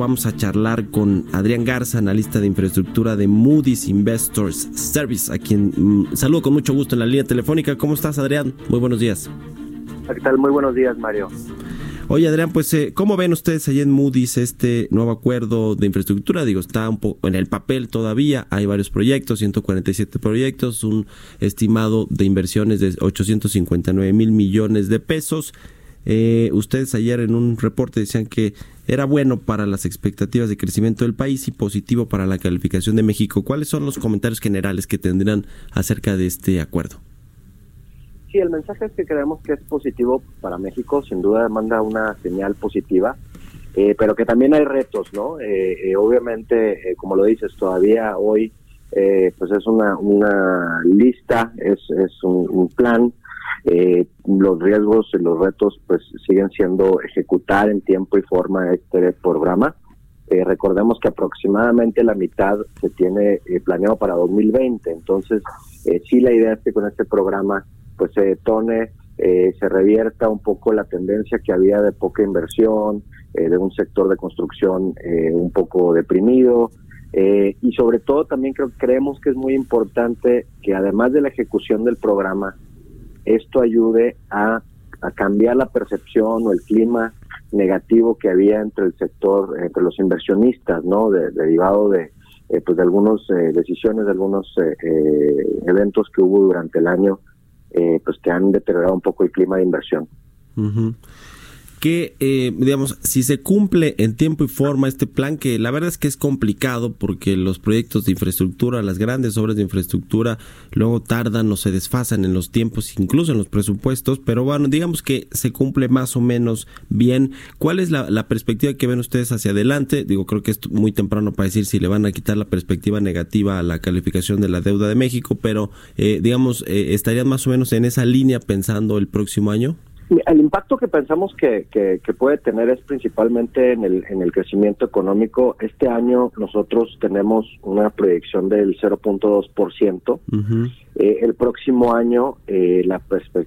Vamos a charlar con Adrián Garza, analista de infraestructura de Moody's Investors Service, a quien mm, saludo con mucho gusto en la línea telefónica. ¿Cómo estás, Adrián? Muy buenos días. ¿Qué tal? Muy buenos días, Mario. Oye, Adrián, pues, eh, ¿cómo ven ustedes allá en Moody's este nuevo acuerdo de infraestructura? Digo, está un poco en el papel todavía, hay varios proyectos, 147 proyectos, un estimado de inversiones de 859 mil millones de pesos. Eh, ustedes ayer en un reporte decían que era bueno para las expectativas de crecimiento del país y positivo para la calificación de México. ¿Cuáles son los comentarios generales que tendrán acerca de este acuerdo? Sí, el mensaje es que creemos que es positivo para México, sin duda manda una señal positiva, eh, pero que también hay retos, ¿no? Eh, eh, obviamente, como lo dices, todavía hoy pues es una, lista, es un, plan, los riesgos y los retos pues siguen siendo ejecutar en tiempo y forma este programa. recordemos que aproximadamente la mitad se tiene planeado para 2020, entonces sí la idea es que con este programa pues se detone, eh, se revierta un poco la tendencia que había de poca inversión, eh, de un sector de construcción eh, un poco deprimido. y sobre todo también creo, creemos que es muy importante que además de la ejecución del programa, esto ayude a, cambiar la percepción o el clima negativo que había entre el sector, entre los inversionistas, ¿no? derivado de, pues de algunas decisiones, de algunos eventos que hubo durante el año eh, pues que han deteriorado un poco el clima de inversión que, eh, digamos, si se cumple en tiempo y forma este plan, que la verdad es que es complicado porque los proyectos de infraestructura, las grandes obras de infraestructura, luego tardan o se desfasan en los tiempos, incluso en los presupuestos, pero bueno, digamos que se cumple más o menos bien. ¿Cuál es la, perspectiva que ven ustedes hacia adelante? Digo, creo que es muy temprano para decir si le van a quitar la perspectiva negativa a la calificación de la deuda de México, pero eh, digamos, eh, ¿estarían más o menos en esa línea pensando el próximo año? El impacto que pensamos que, que, puede tener es principalmente en el, en el crecimiento económico. Este año nosotros tenemos una proyección del 0.2%. eh, el próximo año eh, la,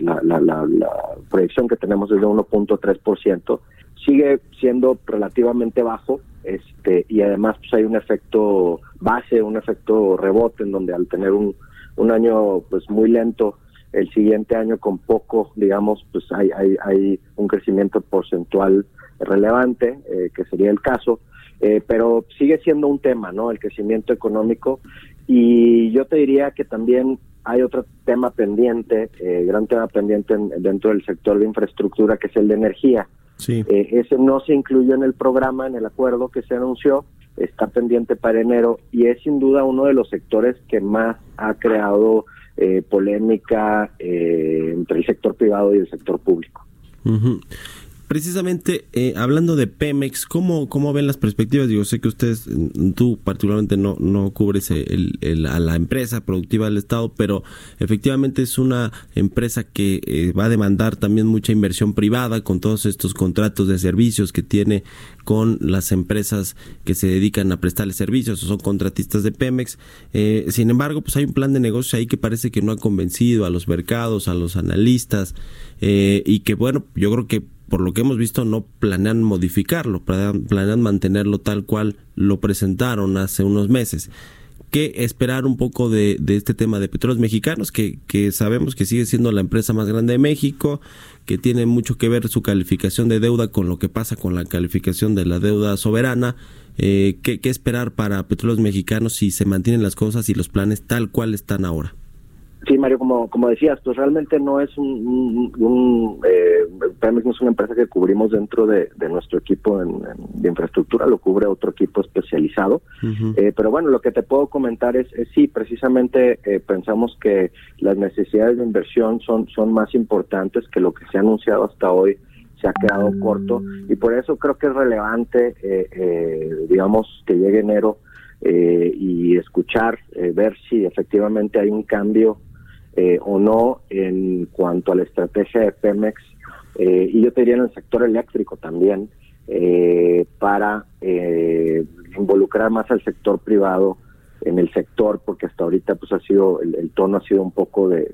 la, la, la, proyección que tenemos es de 1.3%. Sigue siendo relativamente bajo este y además pues hay un efecto base, un efecto rebote en donde al tener un, un año pues muy lento el siguiente año con poco, digamos, pues hay, hay, hay un crecimiento porcentual relevante, eh, que sería el caso, eh, pero sigue siendo un tema, ¿no? El crecimiento económico. Y yo te diría que también hay otro tema pendiente, eh, gran tema pendiente dentro del sector de infraestructura, que es el de energía. Sí. ese no se incluyó en el programa, en el acuerdo que se anunció, está pendiente para enero y es sin duda uno de los sectores que más ha creado eh, polémica eh, entre el sector privado y el sector público. Precisamente, eh, hablando de Pemex, ¿cómo, ¿cómo ven las perspectivas? Digo, sé que ustedes, tú particularmente no, no cubres el, a la empresa productiva del Estado, pero efectivamente es una empresa que va a demandar también mucha inversión privada con todos estos contratos de servicios que tiene con las empresas que se dedican a prestarle servicios o son contratistas de Pemex. Eh, sin embargo, pues hay un plan de negocio ahí que parece que no ha convencido a los mercados, a los analistas eh, y que bueno, yo creo que por lo que hemos visto no planean modificarlo, planean mantenerlo tal cual lo presentaron hace unos meses que esperar un poco de, este tema de petróleos mexicanos, que, que sabemos que sigue siendo la empresa más grande de México, que tiene mucho que ver su calificación de deuda con lo que pasa con la calificación de la deuda soberana. Eh, ¿qué, ¿Qué esperar para petróleos mexicanos si se mantienen las cosas y los planes tal cual están ahora? Sí, Mario, como, como decías, pues realmente no es un, un, eh, no es una empresa que cubrimos dentro de, nuestro equipo de infraestructura, lo cubre otro equipo especializado. eh, pero bueno, lo que te puedo comentar es, sí, precisamente eh, pensamos que las necesidades de inversión son, son más importantes que lo que se ha anunciado hasta hoy se ha quedado corto y por eso creo que es relevante, eh, eh, digamos, que llegue enero y escuchar, ver si efectivamente hay un cambio o no en cuanto a la estrategia de Pemex y yo te diría en el sector eléctrico también para involucrar más al sector privado en el sector porque hasta ahorita pues ha sido el, tono ha sido un poco de,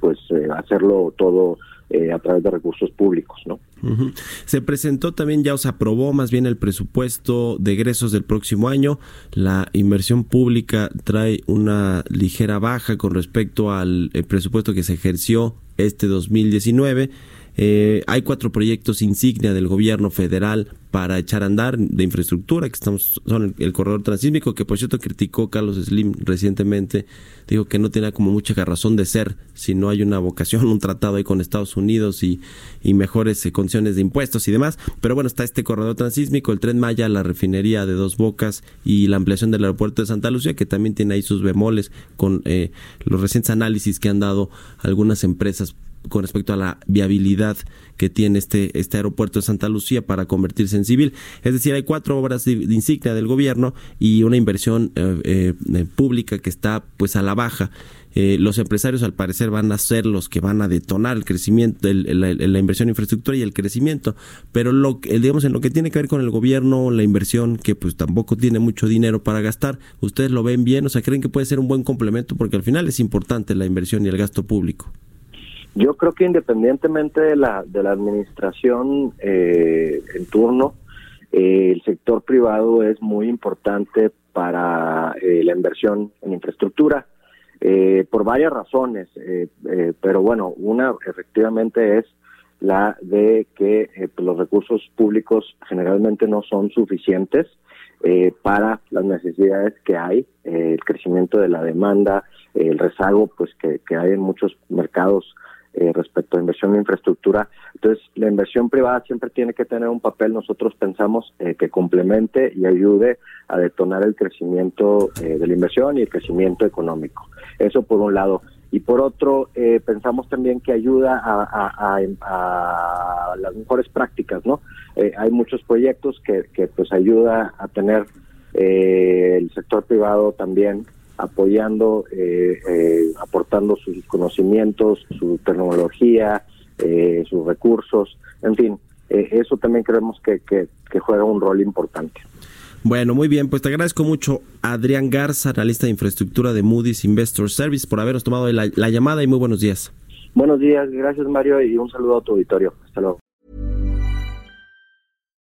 pues eh, hacerlo todo eh, a través de recursos públicos no se presentó también ya os aprobó más bien el presupuesto de egresos del próximo año. La inversión pública trae una ligera baja con respecto al eh, presupuesto que se ejerció este 2019 eh, hay cuatro proyectos insignia del gobierno federal para echar a andar de infraestructura, que estamos, son el, corredor transísmico, que por cierto criticó Carlos Slim recientemente, dijo que no tiene como mucha razón de ser si no hay una vocación, un tratado ahí con Estados Unidos y, y mejores eh, condiciones de impuestos y demás. Pero bueno, está este corredor transísmico, el tren Maya, la refinería de Dos Bocas y la ampliación del aeropuerto de Santa Lucía, que también tiene ahí sus bemoles con eh, los recientes análisis que han dado algunas empresas con respecto a la viabilidad que tiene este, este aeropuerto de Santa Lucía para convertirse en civil. Es decir, hay cuatro obras de, insignia del gobierno y una inversión eh, eh, pública que está pues a la baja. Eh, los empresarios al parecer van a ser los que van a detonar el crecimiento, la, inversión en infraestructura y el crecimiento, pero lo digamos en lo que tiene que ver con el gobierno, la inversión que pues tampoco tiene mucho dinero para gastar, ustedes lo ven bien, o sea, creen que puede ser un buen complemento porque al final es importante la inversión y el gasto público. Yo creo que independientemente de la, de la administración eh, en turno, eh, el sector privado es muy importante para eh, la inversión en infraestructura, por varias razones, pero bueno, una efectivamente es la de que pues, los recursos públicos generalmente no son suficientes para las necesidades que hay, el crecimiento de la demanda, el rezago pues que, que hay en muchos mercados eh, respecto a inversión en infraestructura. Entonces, la inversión privada siempre tiene que tener un papel, nosotros pensamos, eh, que complemente y ayude a detonar el crecimiento eh, de la inversión y el crecimiento económico. Eso por un lado. Y por otro, pensamos también que ayuda a, las mejores prácticas, ¿no? hay muchos proyectos que, que pues ayuda a tener el sector privado también apoyando, eh, eh, aportando sus conocimientos, su tecnología, eh, sus recursos, en fin, eso también creemos que, que, juega un rol importante. Bueno, muy bien, pues te agradezco mucho Adrián Garza, analista de infraestructura de Moody's Investor Service, por habernos tomado la, la llamada y muy buenos días. Buenos días, gracias Mario y un saludo a tu auditorio. Hasta luego.